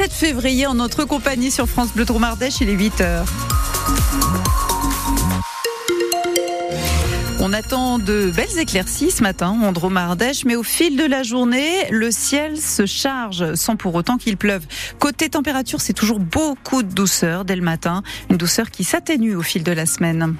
17 février en notre compagnie sur France Bleu Dromardèche, il est 8h. On attend de belles éclaircies ce matin en Dromardèche, mais au fil de la journée, le ciel se charge sans pour autant qu'il pleuve. Côté température, c'est toujours beaucoup de douceur dès le matin, une douceur qui s'atténue au fil de la semaine.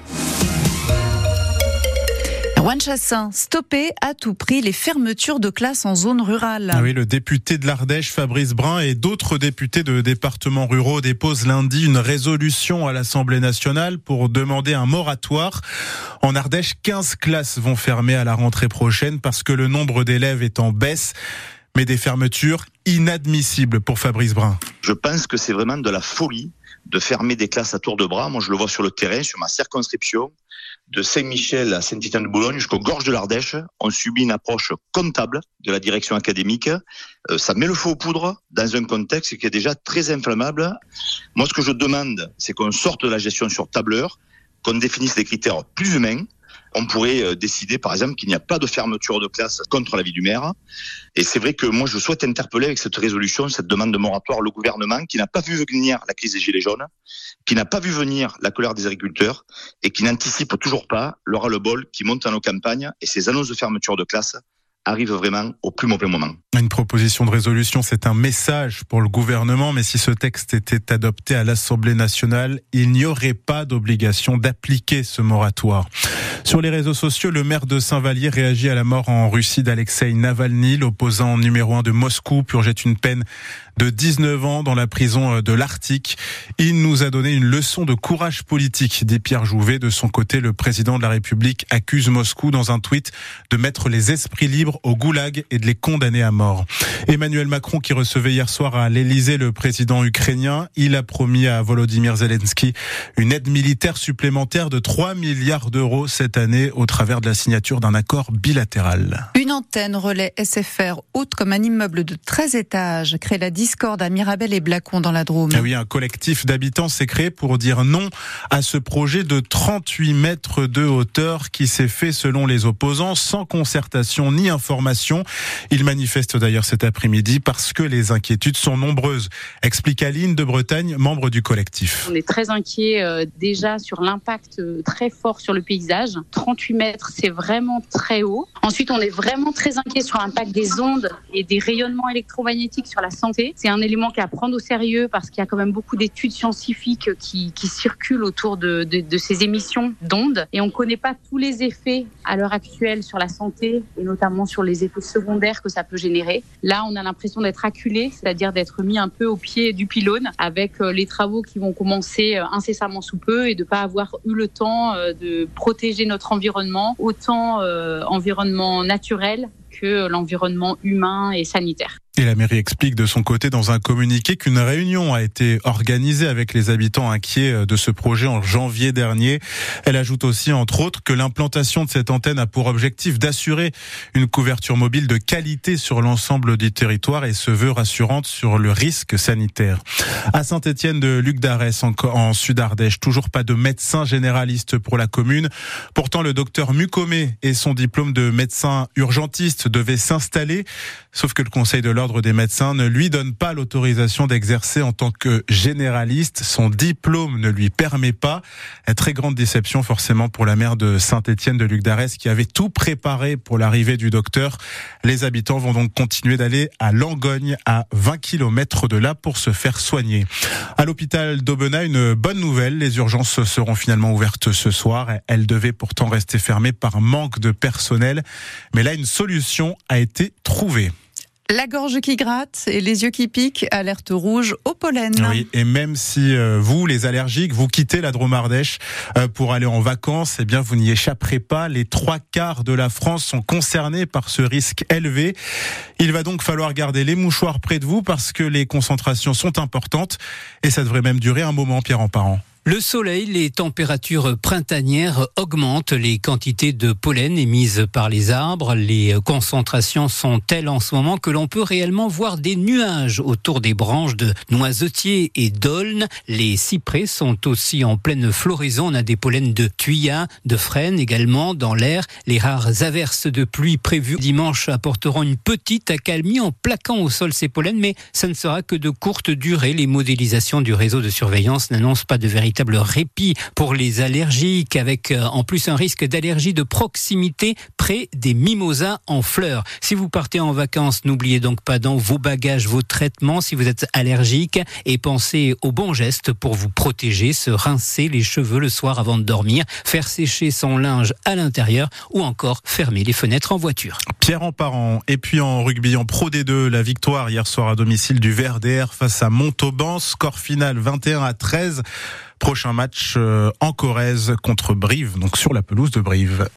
Juan Chassin, stopper à tout prix les fermetures de classes en zone rurale. Ah oui, le député de l'Ardèche, Fabrice Brun, et d'autres députés de départements ruraux déposent lundi une résolution à l'Assemblée nationale pour demander un moratoire. En Ardèche, 15 classes vont fermer à la rentrée prochaine parce que le nombre d'élèves est en baisse mais des fermetures inadmissibles pour Fabrice Brun. Je pense que c'est vraiment de la folie de fermer des classes à tour de bras. Moi, je le vois sur le terrain, sur ma circonscription de Saint-Michel à Saint-Étienne-de-Boulogne jusqu'aux gorges de l'Ardèche, on subit une approche comptable de la direction académique. Euh, ça met le feu aux poudres dans un contexte qui est déjà très inflammable. Moi, ce que je demande, c'est qu'on sorte de la gestion sur tableur, qu'on définisse des critères plus humains, on pourrait euh, décider, par exemple, qu'il n'y a pas de fermeture de classe contre l'avis du maire. Et c'est vrai que moi, je souhaite interpeller avec cette résolution, cette demande de moratoire, le gouvernement qui n'a pas vu venir la crise des Gilets jaunes, qui n'a pas vu venir la colère des agriculteurs et qui n'anticipe toujours pas le ras-le-bol qui monte dans nos campagnes et ces annonces de fermeture de classe arrive vraiment au plus mauvais moment. Une proposition de résolution, c'est un message pour le gouvernement, mais si ce texte était adopté à l'Assemblée nationale, il n'y aurait pas d'obligation d'appliquer ce moratoire. Sur les réseaux sociaux, le maire de Saint-Vallier réagit à la mort en Russie d'Alexei Navalny, l'opposant numéro un de Moscou, purgeait une peine de 19 ans dans la prison de l'Arctique. Il nous a donné une leçon de courage politique, dit Pierre Jouvet. De son côté, le président de la République accuse Moscou dans un tweet de mettre les esprits libres au goulag et de les condamner à mort. Emmanuel Macron, qui recevait hier soir à l'Elysée le président ukrainien, il a promis à Volodymyr Zelensky une aide militaire supplémentaire de 3 milliards d'euros cette année au travers de la signature d'un accord bilatéral. Une antenne relais SFR haute comme un immeuble de 13 étages crée la discorde à Mirabel et Blacon dans la Drôme. Ah oui, un collectif d'habitants s'est créé pour dire non à ce projet de 38 mètres de hauteur qui s'est fait selon les opposants sans concertation ni information. Ils manifestent d'ailleurs cet après-midi parce que les inquiétudes sont nombreuses. Explique Aline de Bretagne, membre du collectif. On est très inquiet euh, déjà sur l'impact euh, très fort sur le paysage. 38 mètres, c'est vraiment très haut. Ensuite, on est vraiment très inquiet sur l'impact des ondes et des rayonnements électromagnétiques sur la santé. C'est un élément qu'à prendre au sérieux parce qu'il y a quand même beaucoup d'études scientifiques qui, qui, circulent autour de, de ces émissions d'ondes et on ne connaît pas tous les effets à l'heure actuelle sur la santé et notamment sur les effets secondaires que ça peut générer. Là, on a l'impression d'être acculé, c'est-à-dire d'être mis un peu au pied du pylône avec euh, les travaux qui vont commencer euh, incessamment sous peu et de pas avoir eu le temps euh, de protéger notre environnement, autant environnement naturel que l'environnement humain et sanitaire. Et la mairie explique de son côté dans un communiqué qu'une réunion a été organisée avec les habitants inquiets de ce projet en janvier dernier. Elle ajoute aussi, entre autres, que l'implantation de cette antenne a pour objectif d'assurer une couverture mobile de qualité sur l'ensemble du territoire et se veut rassurante sur le risque sanitaire. À Saint-Étienne de Luc d'Arès, en Sud-Ardèche, toujours pas de médecin généraliste pour la commune. Pourtant, le docteur Mucomé et son diplôme de médecin urgentiste devaient s'installer, sauf que le Conseil de l'ordre des médecins ne lui donne pas l'autorisation d'exercer en tant que généraliste. Son diplôme ne lui permet pas. Une très grande déception forcément pour la maire de Saint-Étienne de Luc d'Arès qui avait tout préparé pour l'arrivée du docteur. Les habitants vont donc continuer d'aller à Langogne à 20 km de là pour se faire soigner. À l'hôpital d'Aubenas, une bonne nouvelle. Les urgences seront finalement ouvertes ce soir. Elles devaient pourtant rester fermées par manque de personnel. Mais là, une solution a été trouvée. La gorge qui gratte et les yeux qui piquent, alerte rouge au pollen. Oui, et même si euh, vous, les allergiques, vous quittez la Dromardèche euh, pour aller en vacances, eh bien, vous n'y échapperez pas. Les trois quarts de la France sont concernés par ce risque élevé. Il va donc falloir garder les mouchoirs près de vous parce que les concentrations sont importantes et ça devrait même durer un moment, Pierre en parent. Le soleil, les températures printanières augmentent les quantités de pollen émises par les arbres. Les concentrations sont telles en ce moment que l'on peut réellement voir des nuages autour des branches de noisetiers et d'aulnes? Les cyprès sont aussi en pleine floraison. On a des pollens de tuyas, de frênes également dans l'air. Les rares averses de pluie prévues dimanche apporteront une petite accalmie en plaquant au sol ces pollens, mais ça ne sera que de courte durée. Les modélisations du réseau de surveillance n'annoncent pas de vérité véritable répit pour les allergiques, avec euh, en plus un risque d'allergie de proximité près des mimosas en fleurs. Si vous partez en vacances, n'oubliez donc pas dans vos bagages vos traitements si vous êtes allergique et pensez aux bons gestes pour vous protéger, se rincer les cheveux le soir avant de dormir, faire sécher son linge à l'intérieur ou encore fermer les fenêtres en voiture. Pierre en parent et puis en rugby en Pro D2, la victoire hier soir à domicile du VRDR face à Montauban, score final 21 à 13. Prochain match euh, en Corrèze contre Brive, donc sur la pelouse de Brive.